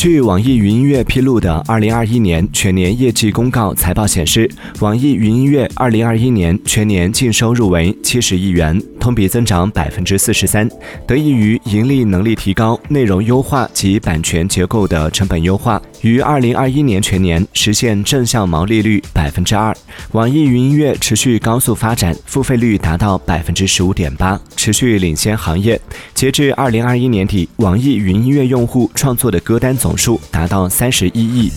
据网易云音乐披露的二零二一年全年业绩公告财报显示，网易云音乐二零二一年全年净收入为七十亿元，同比增长百分之四十三，得益于盈利能力提高、内容优化及版权结构的成本优化，于二零二一年全年实现正向毛利率百分之二。网易云音乐持续高速发展，付费率达到百分之十五点八，持续领先行业。截至二零二一年底，网易云音乐用户创作的歌单总。总数达到三十一亿。